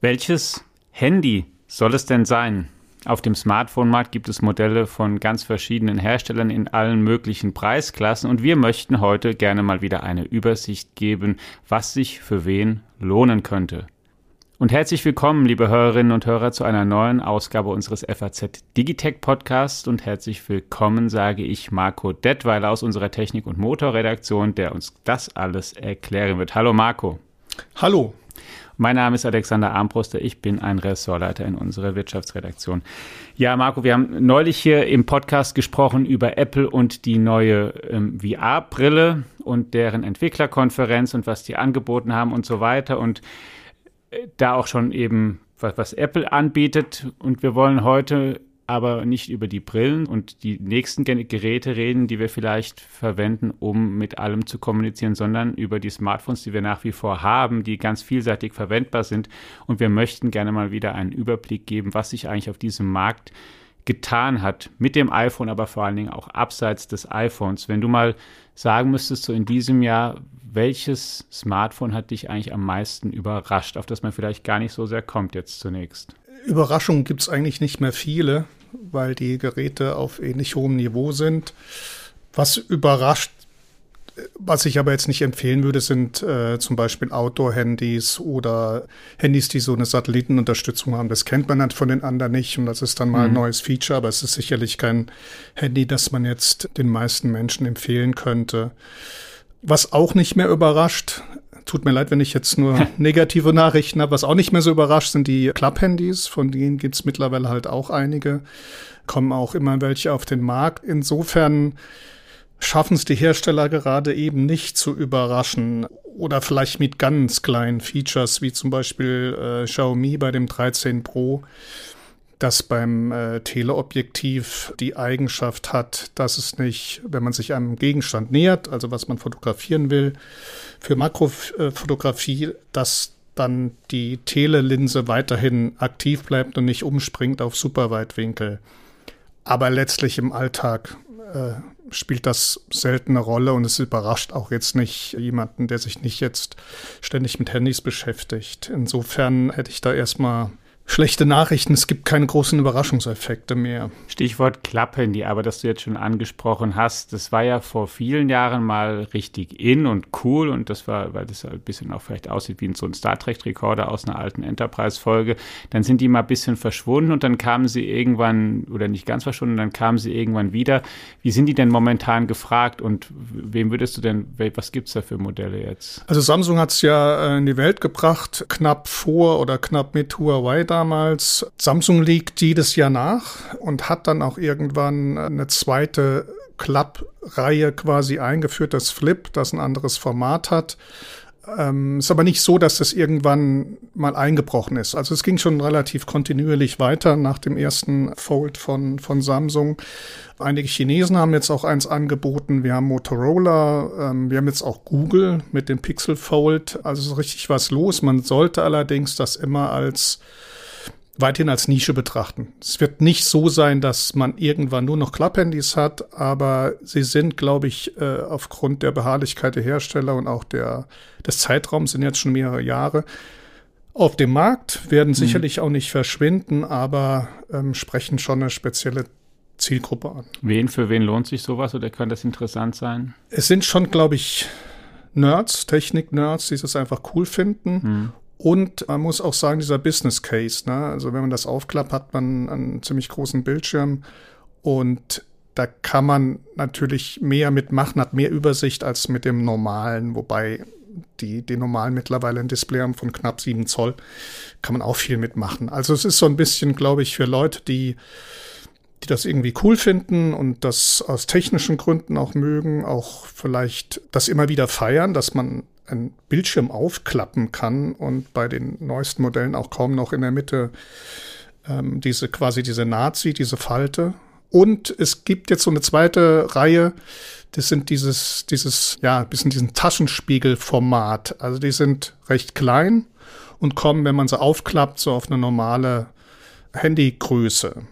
Welches Handy soll es denn sein? Auf dem Smartphone-Markt gibt es Modelle von ganz verschiedenen Herstellern in allen möglichen Preisklassen und wir möchten heute gerne mal wieder eine Übersicht geben, was sich für wen lohnen könnte. Und herzlich willkommen, liebe Hörerinnen und Hörer, zu einer neuen Ausgabe unseres FAZ Digitech Podcasts und herzlich willkommen sage ich Marco Detweiler aus unserer Technik- und Motorredaktion, der uns das alles erklären wird. Hallo Marco. Hallo. Mein Name ist Alexander Armbruster, ich bin ein Ressortleiter in unserer Wirtschaftsredaktion. Ja, Marco, wir haben neulich hier im Podcast gesprochen über Apple und die neue ähm, VR-Brille und deren Entwicklerkonferenz und was die angeboten haben und so weiter. Und da auch schon eben, was, was Apple anbietet. Und wir wollen heute aber nicht über die Brillen und die nächsten Geräte reden, die wir vielleicht verwenden, um mit allem zu kommunizieren, sondern über die Smartphones, die wir nach wie vor haben, die ganz vielseitig verwendbar sind. Und wir möchten gerne mal wieder einen Überblick geben, was sich eigentlich auf diesem Markt getan hat, mit dem iPhone, aber vor allen Dingen auch abseits des iPhones. Wenn du mal sagen müsstest, so in diesem Jahr, welches Smartphone hat dich eigentlich am meisten überrascht, auf das man vielleicht gar nicht so sehr kommt jetzt zunächst? Überraschungen gibt es eigentlich nicht mehr viele weil die Geräte auf ähnlich hohem Niveau sind. Was überrascht, was ich aber jetzt nicht empfehlen würde, sind äh, zum Beispiel Outdoor-Handys oder Handys, die so eine Satellitenunterstützung haben. Das kennt man dann von den anderen nicht und das ist dann mal mhm. ein neues Feature, aber es ist sicherlich kein Handy, das man jetzt den meisten Menschen empfehlen könnte. Was auch nicht mehr überrascht, Tut mir leid, wenn ich jetzt nur negative Nachrichten habe. Was auch nicht mehr so überrascht, sind die Club-Handys. Von denen gibt es mittlerweile halt auch einige. Kommen auch immer welche auf den Markt. Insofern schaffen es die Hersteller gerade eben nicht zu überraschen. Oder vielleicht mit ganz kleinen Features, wie zum Beispiel äh, Xiaomi bei dem 13 Pro das beim äh, Teleobjektiv die Eigenschaft hat, dass es nicht, wenn man sich einem Gegenstand nähert, also was man fotografieren will, für Makrofotografie, dass dann die Telelinse weiterhin aktiv bleibt und nicht umspringt auf Superweitwinkel. Aber letztlich im Alltag äh, spielt das selten eine Rolle und es überrascht auch jetzt nicht jemanden, der sich nicht jetzt ständig mit Handys beschäftigt. Insofern hätte ich da erstmal schlechte Nachrichten. Es gibt keine großen Überraschungseffekte mehr. Stichwort Klapphandy, aber das du jetzt schon angesprochen hast, das war ja vor vielen Jahren mal richtig in und cool und das war, weil das ein bisschen auch vielleicht aussieht wie so ein Star Trek Recorder aus einer alten Enterprise-Folge. Dann sind die mal ein bisschen verschwunden und dann kamen sie irgendwann, oder nicht ganz verschwunden, dann kamen sie irgendwann wieder. Wie sind die denn momentan gefragt und wem würdest du denn, was gibt es da für Modelle jetzt? Also Samsung hat es ja äh, in die Welt gebracht, knapp vor oder knapp mit Huawei da damals. Samsung liegt jedes Jahr nach und hat dann auch irgendwann eine zweite Klappreihe quasi eingeführt, das Flip, das ein anderes Format hat. Ähm, ist aber nicht so, dass das irgendwann mal eingebrochen ist. Also es ging schon relativ kontinuierlich weiter nach dem ersten Fold von, von Samsung. Einige Chinesen haben jetzt auch eins angeboten. Wir haben Motorola, ähm, wir haben jetzt auch Google mit dem Pixel Fold. Also ist richtig was los. Man sollte allerdings das immer als weithin als Nische betrachten. Es wird nicht so sein, dass man irgendwann nur noch Klapphandys hat, aber sie sind, glaube ich, äh, aufgrund der Beharrlichkeit der Hersteller und auch der, des Zeitraums sind jetzt schon mehrere Jahre auf dem Markt, werden mhm. sicherlich auch nicht verschwinden, aber ähm, sprechen schon eine spezielle Zielgruppe an. Wen für wen lohnt sich sowas oder kann das interessant sein? Es sind schon, glaube ich, Nerds, Technik-Nerds, die es einfach cool finden. Mhm. Und man muss auch sagen, dieser Business Case, ne? also wenn man das aufklappt, hat man einen ziemlich großen Bildschirm und da kann man natürlich mehr mitmachen, hat mehr Übersicht als mit dem normalen, wobei die, die normalen mittlerweile ein Display haben von knapp 7 Zoll, kann man auch viel mitmachen. Also es ist so ein bisschen, glaube ich, für Leute, die, die das irgendwie cool finden und das aus technischen Gründen auch mögen, auch vielleicht das immer wieder feiern, dass man ein Bildschirm aufklappen kann und bei den neuesten Modellen auch kaum noch in der Mitte ähm, diese quasi diese Nazi, diese Falte. Und es gibt jetzt so eine zweite Reihe, das sind dieses, dieses, ja, bisschen diesen Taschenspiegelformat. Also die sind recht klein und kommen, wenn man sie aufklappt, so auf eine normale Handygröße.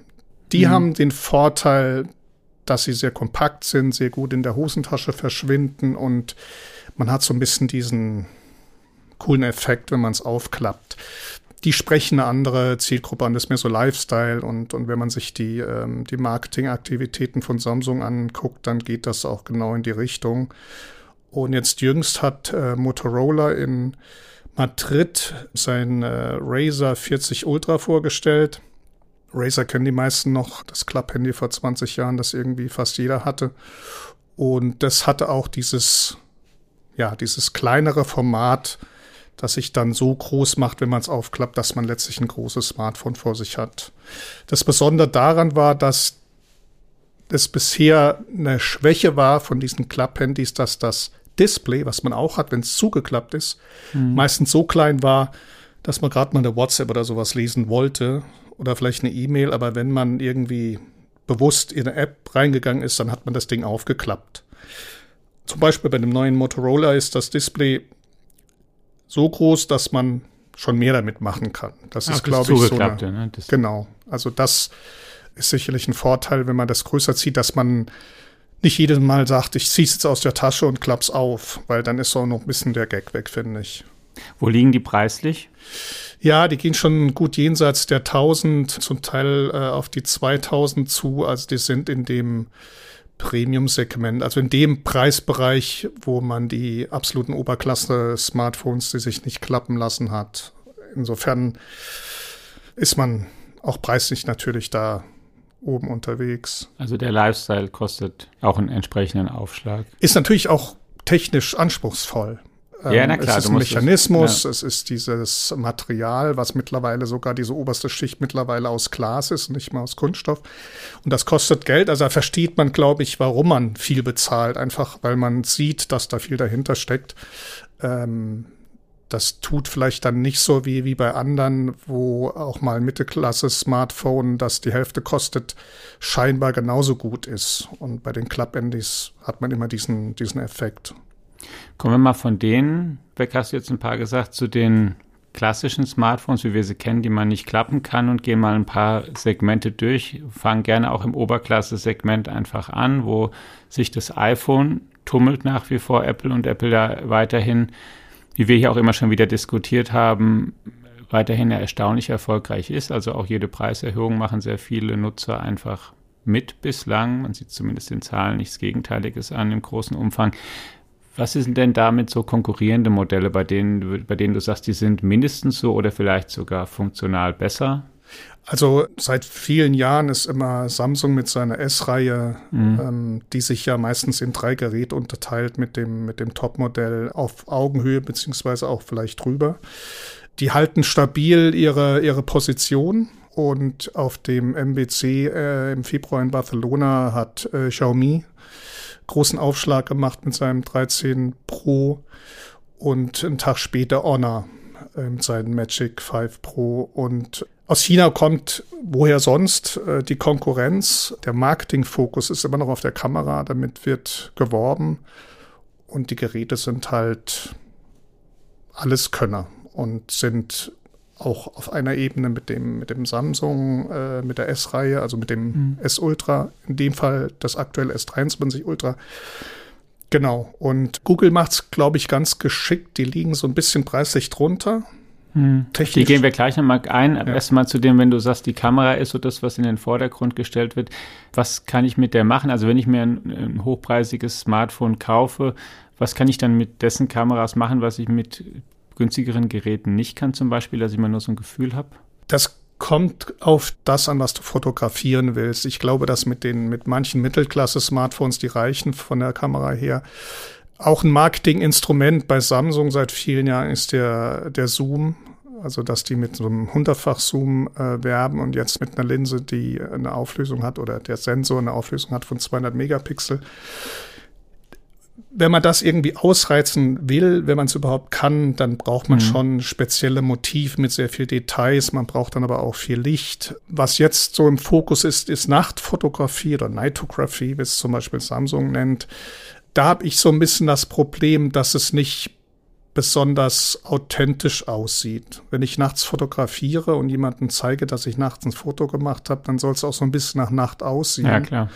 Die mhm. haben den Vorteil, dass sie sehr kompakt sind, sehr gut in der Hosentasche verschwinden und man hat so ein bisschen diesen, coolen Effekt, wenn man es aufklappt. Die sprechen eine andere Zielgruppe an, das ist mehr so Lifestyle und, und wenn man sich die, ähm, die Marketingaktivitäten von Samsung anguckt, dann geht das auch genau in die Richtung. Und jetzt jüngst hat äh, Motorola in Madrid sein äh, Razer 40 Ultra vorgestellt. Razer kennen die meisten noch, das Club-Handy vor 20 Jahren, das irgendwie fast jeder hatte. Und das hatte auch dieses, ja, dieses kleinere Format, das sich dann so groß macht, wenn man es aufklappt, dass man letztlich ein großes Smartphone vor sich hat. Das Besondere daran war, dass es bisher eine Schwäche war von diesen Club-Handys, dass das Display, was man auch hat, wenn es zugeklappt ist, mhm. meistens so klein war, dass man gerade mal eine WhatsApp oder sowas lesen wollte oder vielleicht eine E-Mail, aber wenn man irgendwie bewusst in eine App reingegangen ist, dann hat man das Ding aufgeklappt. Zum Beispiel bei dem neuen Motorola ist das Display so groß, dass man schon mehr damit machen kann. Das Ach, ist, glaube ich, so eine, ne? genau. Also das ist sicherlich ein Vorteil, wenn man das größer zieht, dass man nicht jedes Mal sagt, ich ziehe es jetzt aus der Tasche und klapp's auf, weil dann ist auch noch ein bisschen der Gag weg, finde ich. Wo liegen die preislich? Ja, die gehen schon gut jenseits der 1000, zum Teil äh, auf die 2000 zu. Also die sind in dem Premium-Segment, also in dem Preisbereich, wo man die absoluten Oberklasse-Smartphones, die sich nicht klappen lassen hat. Insofern ist man auch preislich natürlich da oben unterwegs. Also der Lifestyle kostet auch einen entsprechenden Aufschlag. Ist natürlich auch technisch anspruchsvoll. Ja, na ähm, klar. Es ist ein Mechanismus, es, es ist dieses Material, was mittlerweile sogar diese oberste Schicht mittlerweile aus Glas ist, nicht mal aus Kunststoff. Und das kostet Geld. Also da versteht man, glaube ich, warum man viel bezahlt. Einfach, weil man sieht, dass da viel dahinter steckt. Ähm, das tut vielleicht dann nicht so wie, wie bei anderen, wo auch mal Mittelklasse-Smartphone, das die Hälfte kostet, scheinbar genauso gut ist. Und bei den Club-Handys hat man immer diesen, diesen Effekt. Kommen wir mal von denen weg, hast du jetzt ein paar gesagt, zu den klassischen Smartphones, wie wir sie kennen, die man nicht klappen kann und gehen mal ein paar Segmente durch. Fangen gerne auch im Oberklasse-Segment einfach an, wo sich das iPhone tummelt nach wie vor, Apple und Apple da weiterhin, wie wir hier auch immer schon wieder diskutiert haben, weiterhin erstaunlich erfolgreich ist. Also auch jede Preiserhöhung machen sehr viele Nutzer einfach mit bislang. Man sieht zumindest in Zahlen nichts Gegenteiliges an im großen Umfang. Was sind denn damit so konkurrierende Modelle, bei denen, bei denen du sagst, die sind mindestens so oder vielleicht sogar funktional besser? Also seit vielen Jahren ist immer Samsung mit seiner S-Reihe, mhm. ähm, die sich ja meistens in drei Geräte unterteilt mit dem, mit dem Top-Modell auf Augenhöhe beziehungsweise auch vielleicht drüber. Die halten stabil ihre, ihre Position und auf dem MBC äh, im Februar in Barcelona hat äh, Xiaomi großen Aufschlag gemacht mit seinem 13 Pro und einen Tag später Honor mit seinem Magic 5 Pro. Und aus China kommt, woher sonst, äh, die Konkurrenz. Der Marketingfokus ist immer noch auf der Kamera, damit wird geworben. Und die Geräte sind halt alles Könner und sind auch auf einer Ebene mit dem, mit dem Samsung, äh, mit der S-Reihe, also mit dem mhm. S Ultra, in dem Fall das aktuelle S23 Ultra. Genau. Und Google macht es, glaube ich, ganz geschickt. Die liegen so ein bisschen preislich drunter. Hm. Die gehen wir gleich nochmal ein. Ja. Erstmal zu dem, wenn du sagst, die Kamera ist so das, was in den Vordergrund gestellt wird. Was kann ich mit der machen? Also wenn ich mir ein, ein hochpreisiges Smartphone kaufe, was kann ich dann mit dessen Kameras machen, was ich mit günstigeren Geräten nicht kann, zum Beispiel, dass ich immer nur so ein Gefühl habe? Das kommt auf das an, was du fotografieren willst. Ich glaube, dass mit den, mit manchen Mittelklasse-Smartphones, die reichen von der Kamera her, auch ein Marketinginstrument bei Samsung seit vielen Jahren ist der, der Zoom. Also, dass die mit so einem Hundertfach-Zoom äh, werben und jetzt mit einer Linse, die eine Auflösung hat oder der Sensor eine Auflösung hat von 200 Megapixel wenn man das irgendwie ausreizen will, wenn man es überhaupt kann, dann braucht man mhm. schon spezielle Motive mit sehr viel Details. Man braucht dann aber auch viel Licht. Was jetzt so im Fokus ist, ist Nachtfotografie oder Nightography, wie es zum Beispiel Samsung nennt. Da habe ich so ein bisschen das Problem, dass es nicht besonders authentisch aussieht. Wenn ich nachts fotografiere und jemanden zeige, dass ich nachts ein Foto gemacht habe, dann soll es auch so ein bisschen nach Nacht aussehen. Ja, klar.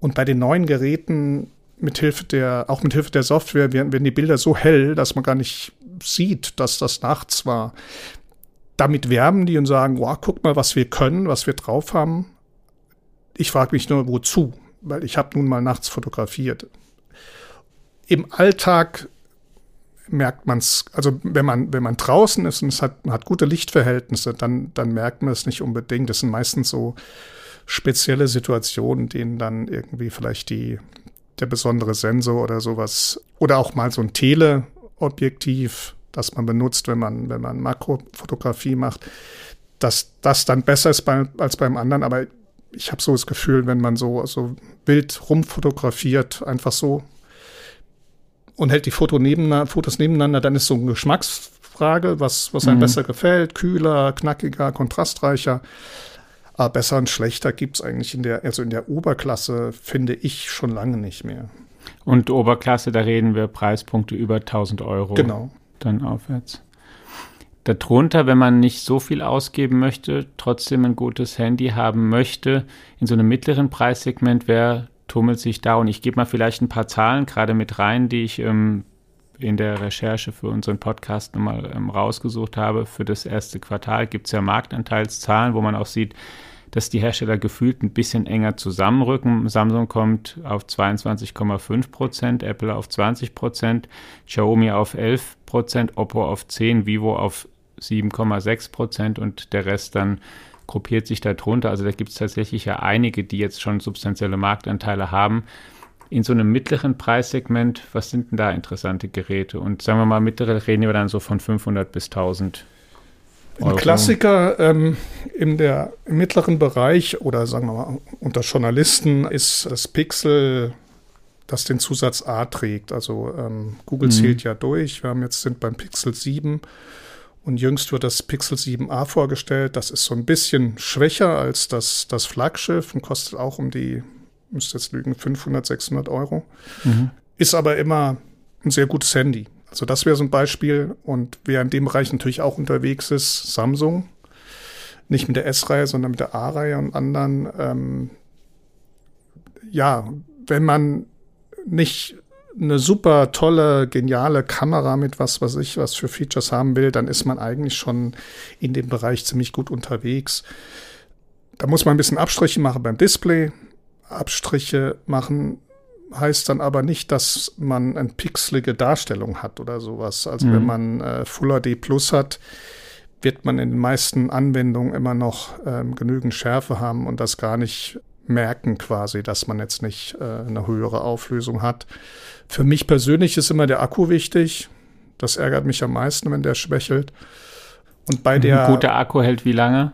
Und bei den neuen Geräten mithilfe der, auch mithilfe der Software werden, werden die Bilder so hell, dass man gar nicht sieht, dass das nachts war, damit werben die und sagen, wow, guck mal, was wir können, was wir drauf haben. Ich frage mich nur, wozu? Weil ich habe nun mal nachts fotografiert. Im Alltag merkt man es, also wenn man, wenn man draußen ist und es hat, hat gute Lichtverhältnisse, dann, dann merkt man es nicht unbedingt. Das sind meistens so spezielle Situationen, denen dann irgendwie vielleicht die, der besondere Sensor oder sowas oder auch mal so ein Teleobjektiv, das man benutzt, wenn man, wenn man Makrofotografie macht, dass das dann besser ist bei, als beim anderen. Aber ich habe so das Gefühl, wenn man so, so wild rumfotografiert, einfach so und hält die Foto nebeneinander, Fotos nebeneinander, dann ist so eine Geschmacksfrage, was, was einem mhm. besser gefällt, kühler, knackiger, kontrastreicher. Aber besser und schlechter gibt es eigentlich in der, also in der Oberklasse, finde ich, schon lange nicht mehr. Und Oberklasse, da reden wir Preispunkte über 1000 Euro. Genau. Dann aufwärts. Darunter, wenn man nicht so viel ausgeben möchte, trotzdem ein gutes Handy haben möchte, in so einem mittleren Preissegment, wer tummelt sich da? Und ich gebe mal vielleicht ein paar Zahlen gerade mit rein, die ich ähm, in der Recherche für unseren Podcast nochmal ähm, rausgesucht habe. Für das erste Quartal gibt es ja Marktanteilszahlen, wo man auch sieht, dass die Hersteller gefühlt ein bisschen enger zusammenrücken. Samsung kommt auf 22,5 Prozent, Apple auf 20 Prozent, Xiaomi auf 11 Prozent, Oppo auf 10, Vivo auf 7,6 Prozent und der Rest dann gruppiert sich darunter. Also da gibt es tatsächlich ja einige, die jetzt schon substanzielle Marktanteile haben in so einem mittleren Preissegment, was sind denn da interessante Geräte? Und sagen wir mal, mittlere reden wir dann so von 500 bis 1000 Euro. Ein Klassiker ähm, in der, im mittleren Bereich oder sagen wir mal unter Journalisten ist das Pixel, das den Zusatz A trägt. Also ähm, Google mhm. zählt ja durch. Wir haben jetzt sind beim Pixel 7 und jüngst wird das Pixel 7a vorgestellt. Das ist so ein bisschen schwächer als das, das Flaggschiff und kostet auch um die müsste jetzt lügen, 500, 600 Euro. Mhm. Ist aber immer ein sehr gutes Handy. Also das wäre so ein Beispiel. Und wer in dem Bereich natürlich auch unterwegs ist, Samsung. Nicht mit der S-Reihe, sondern mit der A-Reihe und anderen. Ähm, ja, wenn man nicht eine super tolle, geniale Kamera mit was was ich, was für Features haben will, dann ist man eigentlich schon in dem Bereich ziemlich gut unterwegs. Da muss man ein bisschen Abstriche machen beim Display. Abstriche machen heißt dann aber nicht, dass man eine pixelige Darstellung hat oder sowas. Also mhm. wenn man äh, Full HD Plus hat, wird man in den meisten Anwendungen immer noch ähm, genügend Schärfe haben und das gar nicht merken quasi, dass man jetzt nicht äh, eine höhere Auflösung hat. Für mich persönlich ist immer der Akku wichtig. Das ärgert mich am meisten, wenn der schwächelt. Und bei der. Ein guter Akku hält wie lange?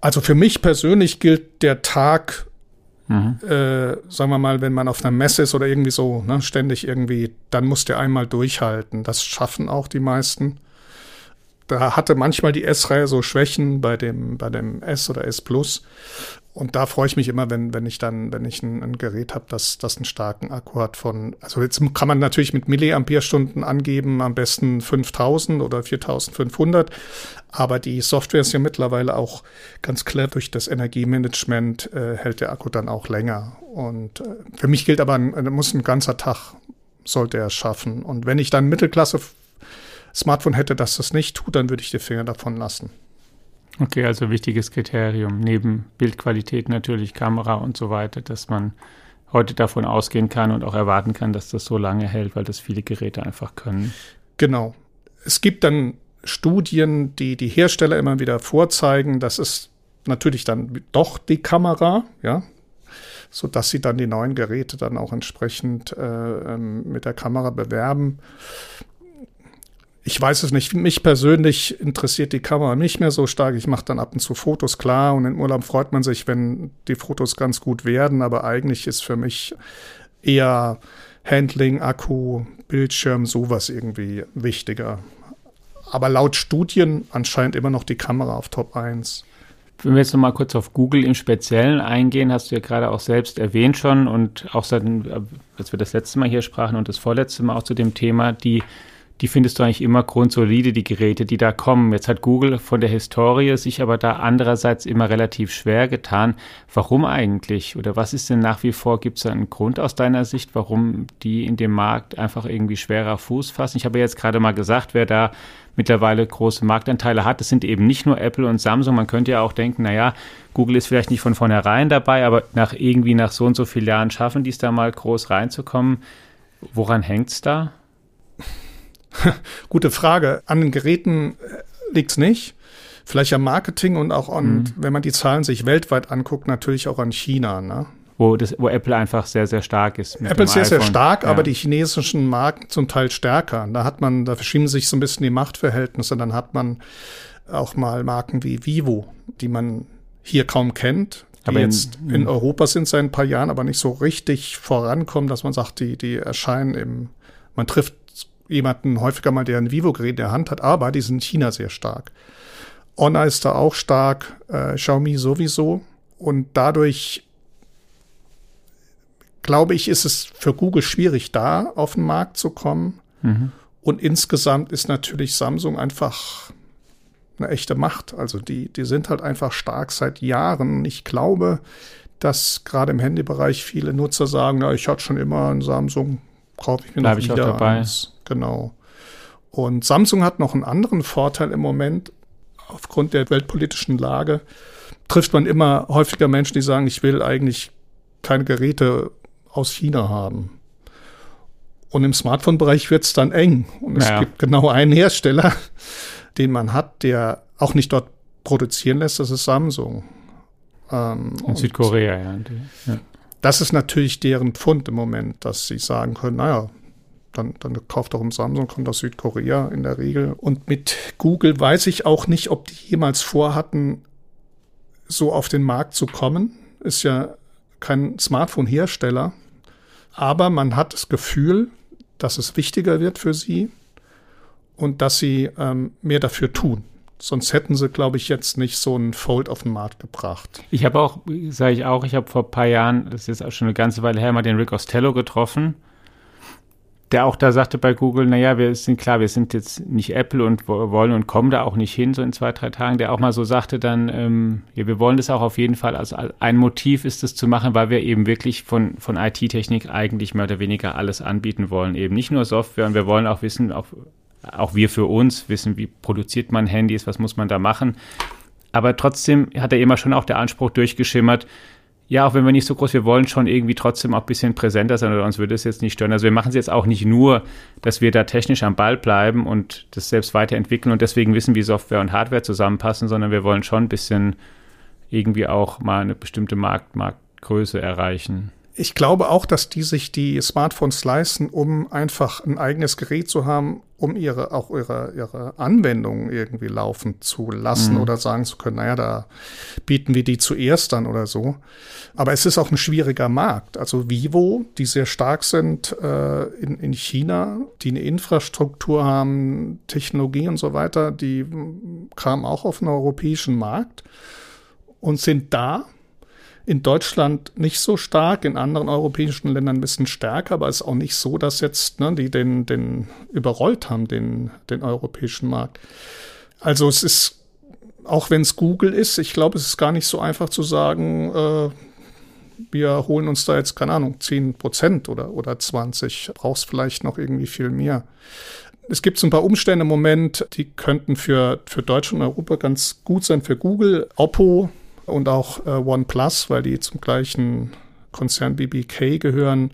Also für mich persönlich gilt der Tag Äh, sagen wir mal, wenn man auf einer Messe ist oder irgendwie so, ne, ständig irgendwie, dann muss der einmal durchhalten. Das schaffen auch die meisten. Da hatte manchmal die S-Reihe so Schwächen bei dem, bei dem S oder S Plus. Und da freue ich mich immer, wenn, wenn ich dann, wenn ich ein, ein Gerät habe, das, das einen starken Akku hat von, also jetzt kann man natürlich mit Milliampere-Stunden angeben, am besten 5000 oder 4500. Aber die Software ist ja mittlerweile auch ganz klar durch das Energiemanagement äh, hält der Akku dann auch länger. Und äh, für mich gilt aber, ein, muss ein ganzer Tag sollte er schaffen. Und wenn ich dann Mittelklasse Smartphone hätte, das das nicht tut, dann würde ich die Finger davon lassen. Okay, also wichtiges Kriterium, neben Bildqualität natürlich, Kamera und so weiter, dass man heute davon ausgehen kann und auch erwarten kann, dass das so lange hält, weil das viele Geräte einfach können. Genau. Es gibt dann Studien, die die Hersteller immer wieder vorzeigen, das ist natürlich dann doch die Kamera, ja, so dass sie dann die neuen Geräte dann auch entsprechend äh, ähm, mit der Kamera bewerben ich weiß es nicht. Mich persönlich interessiert die Kamera nicht mehr so stark. Ich mache dann ab und zu Fotos klar und im Urlaub freut man sich, wenn die Fotos ganz gut werden. Aber eigentlich ist für mich eher Handling, Akku, Bildschirm, sowas irgendwie wichtiger. Aber laut Studien anscheinend immer noch die Kamera auf Top 1. Wenn wir jetzt noch mal kurz auf Google im Speziellen eingehen, hast du ja gerade auch selbst erwähnt schon und auch seit, als wir das letzte Mal hier sprachen und das vorletzte Mal auch zu dem Thema, die die findest du eigentlich immer grundsolide, die Geräte, die da kommen. Jetzt hat Google von der Historie sich aber da andererseits immer relativ schwer getan. Warum eigentlich? Oder was ist denn nach wie vor, gibt es da einen Grund aus deiner Sicht, warum die in dem Markt einfach irgendwie schwerer Fuß fassen? Ich habe jetzt gerade mal gesagt, wer da mittlerweile große Marktanteile hat, das sind eben nicht nur Apple und Samsung. Man könnte ja auch denken, naja, Google ist vielleicht nicht von vornherein dabei, aber nach irgendwie nach so und so vielen Jahren schaffen die es da mal groß reinzukommen. Woran hängt es da? Gute Frage. An den Geräten äh, liegt es nicht. Vielleicht am Marketing und auch an, mhm. wenn man die Zahlen sich weltweit anguckt, natürlich auch an China. Ne? Wo, das, wo Apple einfach sehr, sehr stark ist. Apple ist sehr, sehr stark, ja. aber die chinesischen Marken zum Teil stärker. Da hat man, da verschieben sich so ein bisschen die Machtverhältnisse. Dann hat man auch mal Marken wie Vivo, die man hier kaum kennt, die aber jetzt in, in, Europa sind seit ein paar Jahren, aber nicht so richtig vorankommen, dass man sagt, die, die erscheinen im, man trifft jemanden häufiger mal, der ein Vivo-Gerät in der Hand hat, aber die sind in China sehr stark. Honor ist da auch stark, äh, Xiaomi sowieso. Und dadurch glaube ich, ist es für Google schwierig, da auf den Markt zu kommen. Mhm. Und insgesamt ist natürlich Samsung einfach eine echte Macht. Also die, die sind halt einfach stark seit Jahren. Ich glaube, dass gerade im Handybereich viele Nutzer sagen, na, ich hatte schon immer ein Samsung, kaufe ich mir Bleib noch ich wieder auch dabei. eins. Genau. Und Samsung hat noch einen anderen Vorteil im Moment. Aufgrund der weltpolitischen Lage trifft man immer häufiger Menschen, die sagen, ich will eigentlich keine Geräte aus China haben. Und im Smartphone-Bereich wird es dann eng. Und es naja. gibt genau einen Hersteller, den man hat, der auch nicht dort produzieren lässt, das ist Samsung. Ähm, In Südkorea, ja. ja. Das ist natürlich deren Pfund im Moment, dass sie sagen können, naja, dann, dann kauft doch ein Samsung, kommt aus Südkorea in der Regel. Und mit Google weiß ich auch nicht, ob die jemals vorhatten, so auf den Markt zu kommen. Ist ja kein Smartphone-Hersteller. Aber man hat das Gefühl, dass es wichtiger wird für sie und dass sie ähm, mehr dafür tun. Sonst hätten sie, glaube ich, jetzt nicht so einen Fold auf den Markt gebracht. Ich habe auch, sage ich auch, ich habe vor ein paar Jahren, das ist jetzt auch schon eine ganze Weile her, mal den Rick Ostello getroffen der auch da sagte bei Google, naja, wir sind klar, wir sind jetzt nicht Apple und wollen und kommen da auch nicht hin, so in zwei, drei Tagen, der auch mal so sagte dann, ähm, ja, wir wollen das auch auf jeden Fall, also ein Motiv ist es zu machen, weil wir eben wirklich von, von IT-Technik eigentlich mehr oder weniger alles anbieten wollen, eben nicht nur Software und wir wollen auch wissen, auch, auch wir für uns wissen, wie produziert man Handys, was muss man da machen. Aber trotzdem hat er immer schon auch der Anspruch durchgeschimmert, ja, auch wenn wir nicht so groß, wir wollen schon irgendwie trotzdem auch ein bisschen präsenter sein oder uns würde es jetzt nicht stören. Also wir machen es jetzt auch nicht nur, dass wir da technisch am Ball bleiben und das selbst weiterentwickeln und deswegen wissen, wie Software und Hardware zusammenpassen, sondern wir wollen schon ein bisschen irgendwie auch mal eine bestimmte Markt, Marktgröße erreichen ich glaube auch, dass die sich die Smartphones leisten, um einfach ein eigenes Gerät zu haben, um ihre, auch ihre, ihre Anwendungen irgendwie laufen zu lassen mhm. oder sagen zu können, naja, da bieten wir die zuerst an oder so. Aber es ist auch ein schwieriger Markt. Also Vivo, die sehr stark sind äh, in, in China, die eine Infrastruktur haben, Technologie und so weiter, die kamen auch auf den europäischen Markt und sind da in Deutschland nicht so stark, in anderen europäischen Ländern ein bisschen stärker, aber es ist auch nicht so, dass jetzt ne, die den, den überrollt haben, den, den europäischen Markt. Also es ist, auch wenn es Google ist, ich glaube, es ist gar nicht so einfach zu sagen, äh, wir holen uns da jetzt, keine Ahnung, 10 Prozent oder, oder 20, brauchst vielleicht noch irgendwie viel mehr. Es gibt so ein paar Umstände im Moment, die könnten für, für Deutschland und Europa ganz gut sein. Für Google, Oppo und auch äh, OnePlus, weil die zum gleichen Konzern BBK gehören.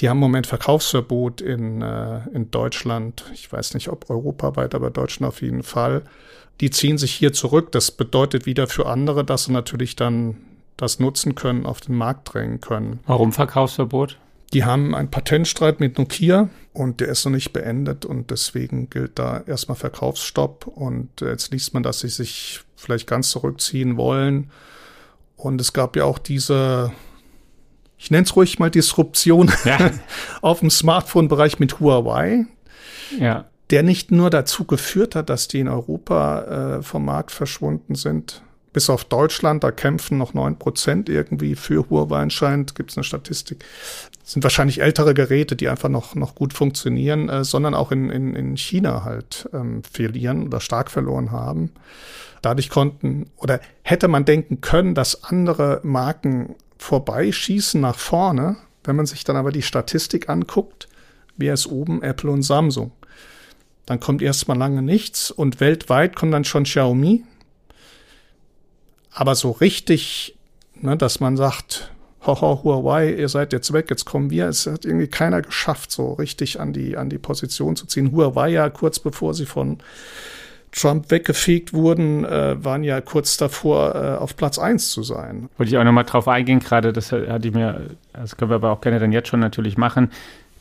Die haben im Moment Verkaufsverbot in, äh, in Deutschland. Ich weiß nicht, ob europaweit, aber Deutschland auf jeden Fall. Die ziehen sich hier zurück. Das bedeutet wieder für andere, dass sie natürlich dann das nutzen können, auf den Markt drängen können. Warum Verkaufsverbot? Die haben einen Patentstreit mit Nokia und der ist noch nicht beendet und deswegen gilt da erstmal Verkaufsstopp und jetzt liest man, dass sie sich vielleicht ganz zurückziehen wollen. Und es gab ja auch diese, ich nenne es ruhig mal Disruption ja. auf dem Smartphone-Bereich mit Huawei. Ja. Der nicht nur dazu geführt hat, dass die in Europa äh, vom Markt verschwunden sind, bis auf Deutschland, da kämpfen noch neun Prozent irgendwie für Huawei anscheinend, gibt es eine Statistik. Das sind wahrscheinlich ältere Geräte, die einfach noch, noch gut funktionieren, äh, sondern auch in, in, in China halt ähm, verlieren oder stark verloren haben. Dadurch konnten oder hätte man denken können, dass andere Marken vorbeischießen nach vorne. Wenn man sich dann aber die Statistik anguckt, wer ist oben? Apple und Samsung. Dann kommt erstmal lange nichts und weltweit kommt dann schon Xiaomi aber so richtig, ne, dass man sagt, hoho, Huawei, ihr seid jetzt weg, jetzt kommen wir. Es hat irgendwie keiner geschafft, so richtig an die, an die Position zu ziehen. Huawei ja kurz bevor sie von Trump weggefegt wurden, äh, waren ja kurz davor, äh, auf Platz eins zu sein. Wollte ich auch nochmal drauf eingehen, gerade das hatte ich mir, das können wir aber auch gerne dann jetzt schon natürlich machen,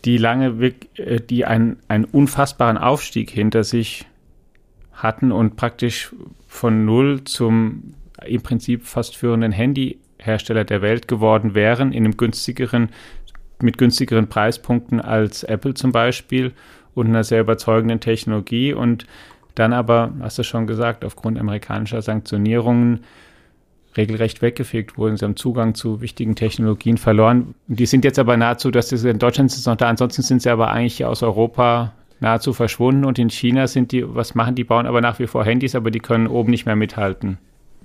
die lange, äh, die einen, einen unfassbaren Aufstieg hinter sich hatten und praktisch von null zum im Prinzip fast führenden Handyhersteller der Welt geworden wären, in einem günstigeren, mit günstigeren Preispunkten als Apple zum Beispiel und einer sehr überzeugenden Technologie und dann aber, hast du schon gesagt, aufgrund amerikanischer Sanktionierungen regelrecht weggefegt wurden. Sie haben Zugang zu wichtigen Technologien verloren. Die sind jetzt aber nahezu, dass sie in Deutschland sind noch da, ansonsten sind sie aber eigentlich aus Europa nahezu verschwunden und in China sind die, was machen die, bauen aber nach wie vor Handys, aber die können oben nicht mehr mithalten.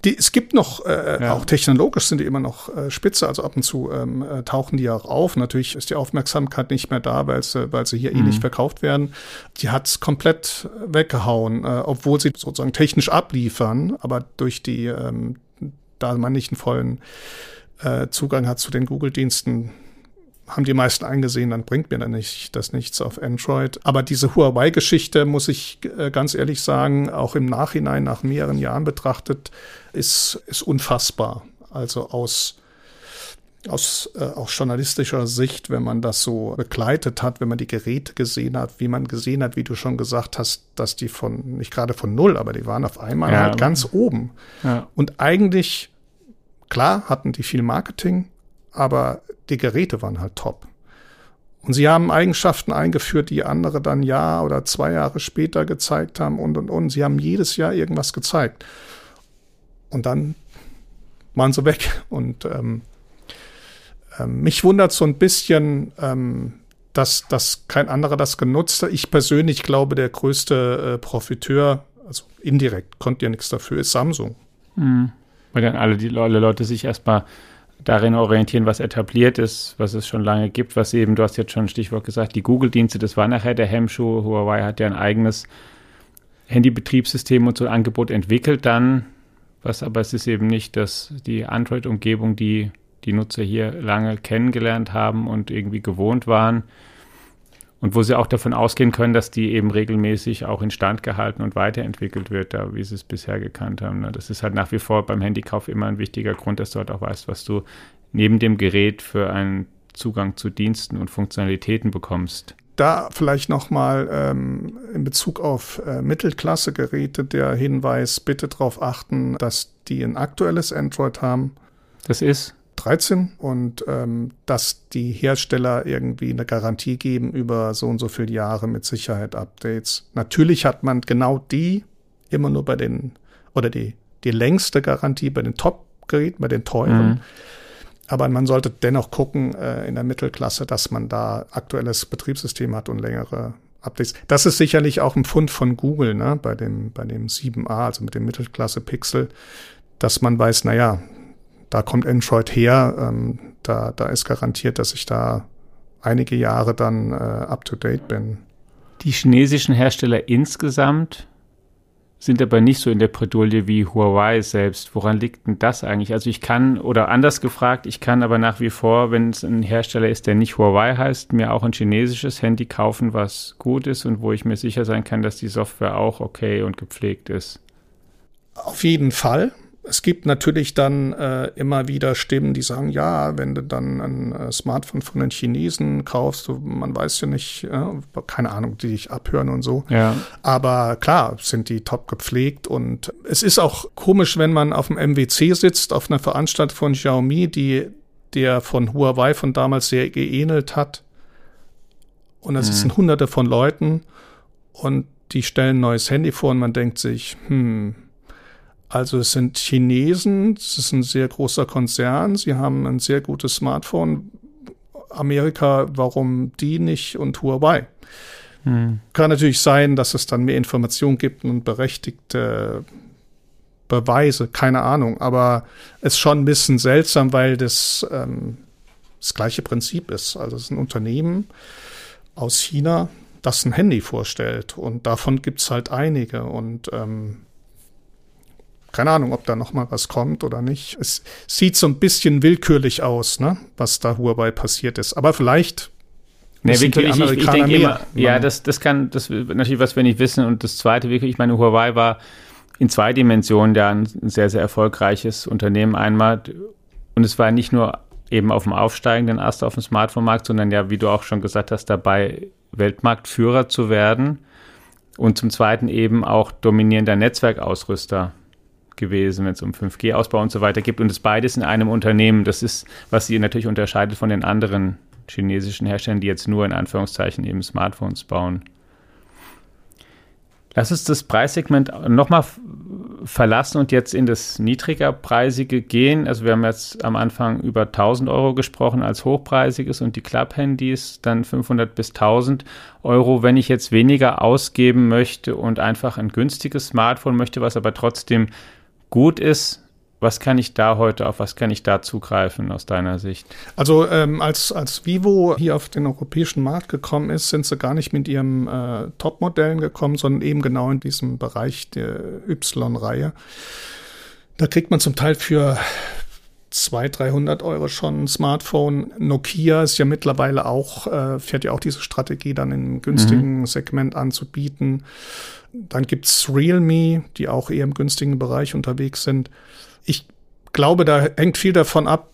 Die, es gibt noch, äh, ja. auch technologisch sind die immer noch äh, spitze, also ab und zu ähm, äh, tauchen die auch auf. Natürlich ist die Aufmerksamkeit nicht mehr da, weil sie, weil sie hier mhm. eh nicht verkauft werden. Die hat's komplett weggehauen, äh, obwohl sie sozusagen technisch abliefern, aber durch die, ähm, da man nicht einen vollen äh, Zugang hat zu den Google-Diensten, haben die meisten eingesehen, dann bringt mir dann nicht, das nichts auf Android. Aber diese Huawei-Geschichte, muss ich äh, ganz ehrlich sagen, auch im Nachhinein, nach mehreren Jahren betrachtet, ist, ist unfassbar. Also aus, aus äh, auch journalistischer Sicht, wenn man das so begleitet hat, wenn man die Geräte gesehen hat, wie man gesehen hat, wie du schon gesagt hast, dass die von, nicht gerade von null, aber die waren auf einmal ja. halt ganz oben. Ja. Und eigentlich, klar, hatten die viel Marketing, aber die Geräte waren halt top. Und sie haben Eigenschaften eingeführt, die andere dann Jahr oder zwei Jahre später gezeigt haben und und und. Sie haben jedes Jahr irgendwas gezeigt. Und dann waren sie weg. Und ähm, ähm, mich wundert so ein bisschen, ähm, dass, dass kein anderer das genutzt hat. Ich persönlich glaube, der größte äh, Profiteur, also indirekt, konnte ja nichts dafür, ist Samsung. Mhm. Weil dann alle die alle Leute sich erstmal darin orientieren, was etabliert ist, was es schon lange gibt, was eben, du hast jetzt schon ein Stichwort gesagt, die Google-Dienste, das war nachher der Hemmschuh. Huawei hat ja ein eigenes Handybetriebssystem und so ein Angebot entwickelt dann, was aber es ist eben nicht, dass die Android-Umgebung, die die Nutzer hier lange kennengelernt haben und irgendwie gewohnt waren, und wo sie auch davon ausgehen können, dass die eben regelmäßig auch instand gehalten und weiterentwickelt wird, da wie sie es bisher gekannt haben. Ne? Das ist halt nach wie vor beim Handykauf immer ein wichtiger Grund, dass du halt auch weißt, was du neben dem Gerät für einen Zugang zu Diensten und Funktionalitäten bekommst. Da vielleicht nochmal ähm, in Bezug auf äh, Mittelklasse-Geräte der Hinweis, bitte darauf achten, dass die ein aktuelles Android haben. Das ist 13 und ähm, dass die Hersteller irgendwie eine Garantie geben über so und so viele Jahre mit Sicherheit Updates. Natürlich hat man genau die immer nur bei den oder die die längste Garantie bei den Top-Geräten, bei den teuren. Mhm. Aber man sollte dennoch gucken äh, in der Mittelklasse, dass man da aktuelles Betriebssystem hat und längere Updates. Das ist sicherlich auch ein Fund von Google, ne, bei dem, bei dem 7a, also mit dem Mittelklasse Pixel, dass man weiß, naja, da kommt Android her, ähm, da, da ist garantiert, dass ich da einige Jahre dann äh, up-to-date bin. Die chinesischen Hersteller insgesamt sind aber nicht so in der Bredouille wie Huawei selbst. Woran liegt denn das eigentlich? Also ich kann, oder anders gefragt, ich kann aber nach wie vor, wenn es ein Hersteller ist, der nicht Huawei heißt, mir auch ein chinesisches Handy kaufen, was gut ist und wo ich mir sicher sein kann, dass die Software auch okay und gepflegt ist. Auf jeden Fall es gibt natürlich dann äh, immer wieder Stimmen, die sagen, ja, wenn du dann ein äh, Smartphone von den Chinesen kaufst, du, man weiß ja nicht, äh, keine Ahnung, die dich abhören und so. Ja. Aber klar, sind die top gepflegt und es ist auch komisch, wenn man auf dem MWC sitzt, auf einer Veranstaltung von Xiaomi, die der von Huawei von damals sehr geähnelt hat. Und es mhm. sind hunderte von Leuten und die stellen ein neues Handy vor und man denkt sich, hm, Also es sind Chinesen, es ist ein sehr großer Konzern, sie haben ein sehr gutes Smartphone. Amerika, warum die nicht und Huawei? Hm. Kann natürlich sein, dass es dann mehr Informationen gibt und berechtigte Beweise, keine Ahnung, aber es ist schon ein bisschen seltsam, weil das ähm, das gleiche Prinzip ist. Also es ist ein Unternehmen aus China, das ein Handy vorstellt und davon gibt es halt einige und ähm, keine Ahnung, ob da noch mal was kommt oder nicht. Es sieht so ein bisschen willkürlich aus, ne, was da Huawei passiert ist. Aber vielleicht Nee, wirklich, ich, ich denke immer, ja, das, das kann, das natürlich, was wir nicht wissen. Und das zweite, wirklich, ich meine, Huawei war in zwei Dimensionen ja ein sehr, sehr erfolgreiches Unternehmen einmal. Und es war nicht nur eben auf dem aufsteigenden Ast auf dem Smartphone-Markt, sondern ja, wie du auch schon gesagt hast, dabei Weltmarktführer zu werden. Und zum Zweiten eben auch dominierender Netzwerkausrüster gewesen, wenn es um 5G-Ausbau und so weiter geht. Und es beides in einem Unternehmen. Das ist, was sie natürlich unterscheidet von den anderen chinesischen Herstellern, die jetzt nur in Anführungszeichen eben Smartphones bauen. Lass uns das Preissegment nochmal verlassen und jetzt in das niedrigerpreisige gehen. Also wir haben jetzt am Anfang über 1000 Euro gesprochen als hochpreisiges und die Club-Handys dann 500 bis 1000 Euro. Wenn ich jetzt weniger ausgeben möchte und einfach ein günstiges Smartphone möchte, was aber trotzdem gut ist, was kann ich da heute, auf was kann ich da zugreifen aus deiner Sicht? Also ähm, als, als Vivo hier auf den europäischen Markt gekommen ist, sind sie gar nicht mit ihren äh, Top-Modellen gekommen, sondern eben genau in diesem Bereich der Y-Reihe. Da kriegt man zum Teil für 200, 300 Euro schon ein Smartphone. Nokia ist ja mittlerweile auch, äh, fährt ja auch diese Strategie, dann im günstigen mhm. Segment anzubieten. Dann gibt's Realme, die auch eher im günstigen Bereich unterwegs sind ich glaube, da hängt viel davon ab,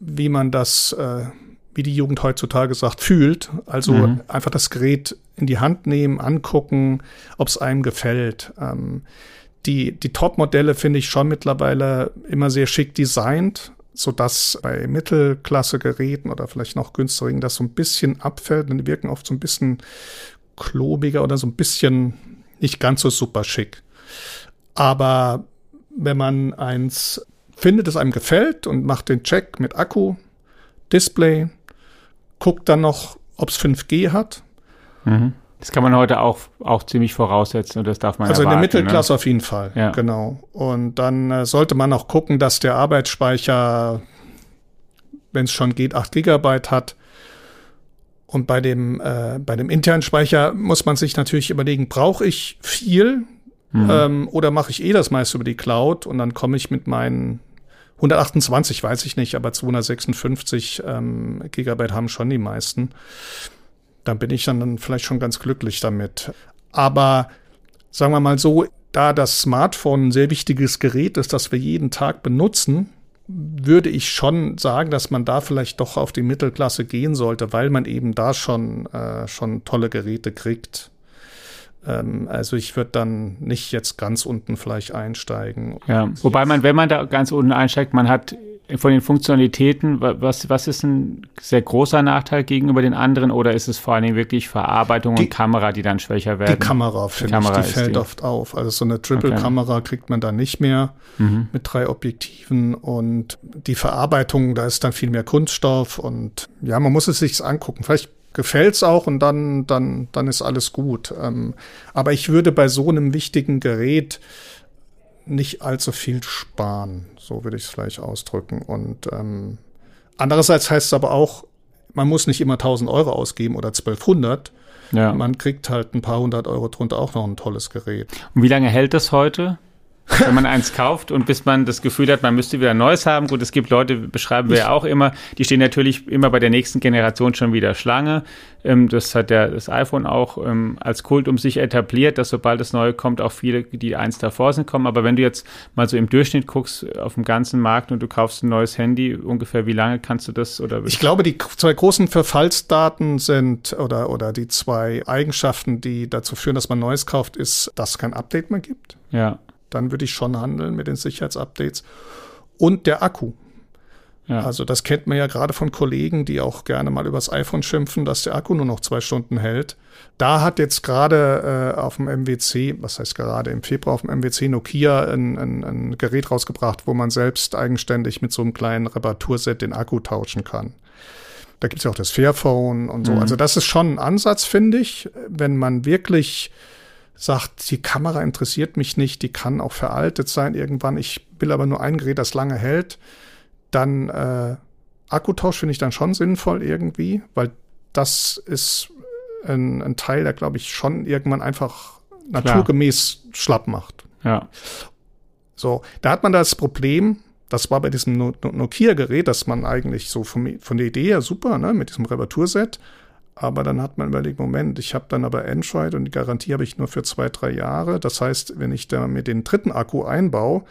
wie man das, äh, wie die Jugend heutzutage sagt, fühlt. Also mhm. einfach das Gerät in die Hand nehmen, angucken, ob es einem gefällt. Ähm, die die Top-Modelle finde ich schon mittlerweile immer sehr schick designt, so dass bei Mittelklasse-Geräten oder vielleicht noch günstigen das so ein bisschen abfällt. Und die wirken oft so ein bisschen klobiger oder so ein bisschen nicht ganz so super schick. Aber wenn man eins findet, das einem gefällt und macht den Check mit Akku, Display, guckt dann noch, ob es 5G hat. Mhm. Das kann man heute auch, auch ziemlich voraussetzen und das darf man Also erwarten, in der Mittelklasse ne? auf jeden Fall, ja. genau. Und dann äh, sollte man auch gucken, dass der Arbeitsspeicher, wenn es schon geht, 8 Gigabyte hat. Und bei dem, äh, bei dem internen Speicher muss man sich natürlich überlegen, brauche ich viel? Mhm. Ähm, oder mache ich eh das meiste über die Cloud und dann komme ich mit meinen 128, weiß ich nicht, aber 256 ähm, Gigabyte haben schon die meisten. Dann bin ich dann, vielleicht schon ganz glücklich damit. Aber sagen wir mal so, da das Smartphone ein sehr wichtiges Gerät ist, das wir jeden Tag benutzen, würde ich schon sagen, dass man da vielleicht doch auf die Mittelklasse gehen sollte, weil man eben da schon, äh, schon tolle Geräte kriegt. Ähm, also ich würde dann nicht jetzt ganz unten vielleicht einsteigen. Ja, wobei man, wenn man da ganz unten einsteigt, man hat von den Funktionalitäten, was, was ist ein sehr großer Nachteil gegenüber den anderen oder ist es vor allen Dingen wirklich Verarbeitung die, und Kamera, die dann schwächer werden? Die Kamera, finde ich, die fällt die. oft auf. Also so eine Triple-Kamera okay. kriegt man da nicht mehr mhm. mit drei Objektiven und die Verarbeitung, da ist dann viel mehr Kunststoff und ja, man muss es sich angucken. Vielleicht gefällt's auch und dann, dann, dann ist alles gut. Ähm, aber ich würde bei so einem wichtigen Gerät nicht allzu viel sparen, so würde ich es vielleicht ausdrücken. Und ähm, andererseits heißt es aber auch, man muss nicht immer 1000 Euro ausgeben oder 1200. Ja. Man kriegt halt ein paar hundert Euro drunter auch noch ein tolles Gerät. Und wie lange hält das heute? Wenn man eins kauft und bis man das Gefühl hat, man müsste wieder ein neues haben. Gut, es gibt Leute, beschreiben wir ja auch immer, die stehen natürlich immer bei der nächsten Generation schon wieder Schlange. Ähm, das hat der, das iPhone auch ähm, als Kult um sich etabliert, dass sobald das Neue kommt, auch viele, die eins davor sind, kommen. Aber wenn du jetzt mal so im Durchschnitt guckst auf dem ganzen Markt und du kaufst ein neues Handy, ungefähr wie lange kannst du das oder? Ich glaube, die zwei großen Verfallsdaten sind oder, oder die zwei Eigenschaften, die dazu führen, dass man Neues kauft, ist, dass es kein Update mehr gibt. Ja dann würde ich schon handeln mit den Sicherheitsupdates. Und der Akku. Ja. Also das kennt man ja gerade von Kollegen, die auch gerne mal übers iPhone schimpfen, dass der Akku nur noch zwei Stunden hält. Da hat jetzt gerade äh, auf dem MWC, was heißt gerade im Februar auf dem MWC Nokia ein, ein, ein Gerät rausgebracht, wo man selbst eigenständig mit so einem kleinen Reparaturset den Akku tauschen kann. Da gibt es ja auch das Fairphone und so. Mhm. Also das ist schon ein Ansatz, finde ich, wenn man wirklich sagt, die Kamera interessiert mich nicht, die kann auch veraltet sein irgendwann. Ich will aber nur ein Gerät, das lange hält dann äh, Akkutausch finde ich dann schon sinnvoll irgendwie, weil das ist ein, ein Teil, der, glaube ich, schon irgendwann einfach naturgemäß Klar. schlapp macht. Ja. So, da hat man das Problem, das war bei diesem Nokia-Gerät, dass man eigentlich so von, von der Idee her super, ne, mit diesem Reparaturset, aber dann hat man überlegt, Moment, ich habe dann aber Android und die Garantie habe ich nur für zwei, drei Jahre. Das heißt, wenn ich da mir den dritten Akku einbaue,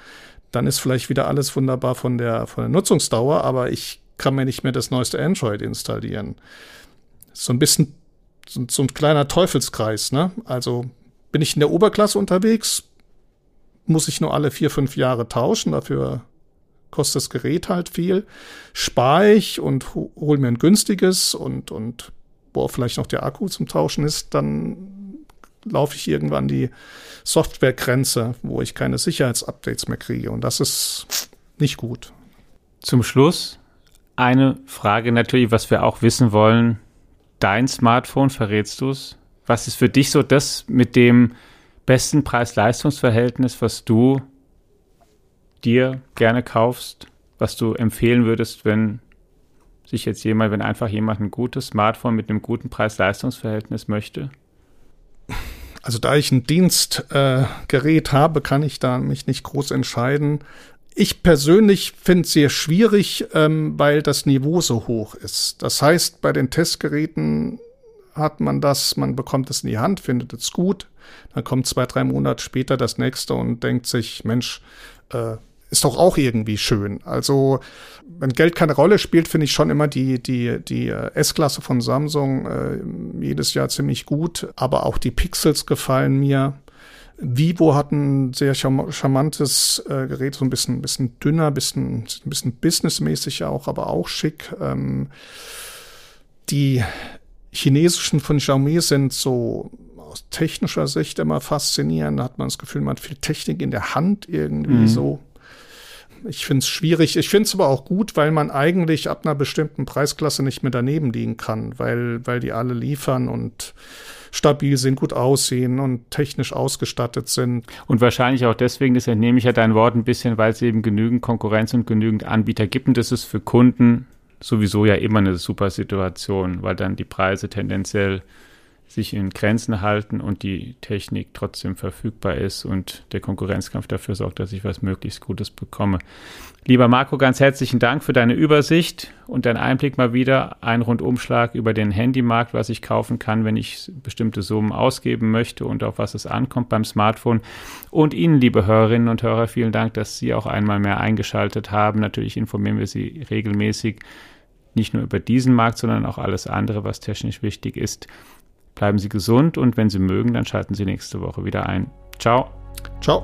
dann ist vielleicht wieder alles wunderbar von der, von der Nutzungsdauer, aber ich kann mir nicht mehr das neueste Android installieren. So ein bisschen so, so ein kleiner Teufelskreis, ne? Also bin ich in der Oberklasse unterwegs, muss ich nur alle vier, fünf Jahre tauschen, dafür kostet das Gerät halt viel. Spare ich und hole mir ein günstiges und, und wo vielleicht noch der Akku zum Tauschen ist, dann laufe ich irgendwann die Softwaregrenze, wo ich keine Sicherheitsupdates mehr kriege. Und das ist nicht gut. Zum Schluss eine Frage natürlich, was wir auch wissen wollen. Dein Smartphone, verrätst du es? Was ist für dich so das mit dem besten Preis-Leistungs-Verhältnis, was du dir gerne kaufst, was du empfehlen würdest, wenn sich jetzt jemand, wenn einfach jemand ein gutes Smartphone mit einem guten Preis-Leistungs-Verhältnis möchte? Also da ich ein Dienstgerät äh, habe, kann ich da mich nicht groß entscheiden. Ich persönlich finde es sehr schwierig, ähm, weil das Niveau so hoch ist. Das heißt, bei den Testgeräten hat man das, man bekommt es in die Hand, findet es gut, dann kommt zwei, drei Monate später das nächste und denkt sich, Mensch, äh, ist doch auch irgendwie schön. Also, wenn Geld keine Rolle spielt, finde ich schon immer die, die, die äh, S-Klasse von Samsung äh, jedes Jahr ziemlich gut. Aber auch die Pixels gefallen mir. Vivo hat ein sehr charmantes äh, Gerät, so ein bisschen, bisschen dünner, bisschen, ein bisschen businessmäßig auch, aber auch schick. Ähm, die chinesischen von Xiaomi sind so aus technischer Sicht immer faszinierend. Da hat man das Gefühl, man hat viel Technik in der Hand irgendwie mhm. so. Ich finde es schwierig. Ich finde es aber auch gut, weil man eigentlich ab einer bestimmten Preisklasse nicht mehr daneben liegen kann, weil, weil die alle liefern und stabil sind, gut aussehen und technisch ausgestattet sind. Und wahrscheinlich auch deswegen, das entnehme ich ja dein Wort ein bisschen, weil es eben genügend Konkurrenz und genügend Anbieter gibt. Und das ist für Kunden sowieso ja immer eine super Situation, weil dann die Preise tendenziell sich in Grenzen halten und die Technik trotzdem verfügbar ist und der Konkurrenzkampf dafür sorgt, dass ich was möglichst Gutes bekomme. Lieber Marco, ganz herzlichen Dank für deine Übersicht und deinen Einblick mal wieder. Ein Rundumschlag über den Handymarkt, was ich kaufen kann, wenn ich bestimmte Summen ausgeben möchte und auf was es ankommt beim Smartphone. Und Ihnen, liebe Hörerinnen und Hörer, vielen Dank, dass Sie auch einmal mehr eingeschaltet haben. Natürlich informieren wir Sie regelmäßig nicht nur über diesen Markt, sondern auch alles andere, was technisch wichtig ist. Bleiben Sie gesund und wenn Sie mögen, dann schalten Sie nächste Woche wieder ein. Ciao. Ciao.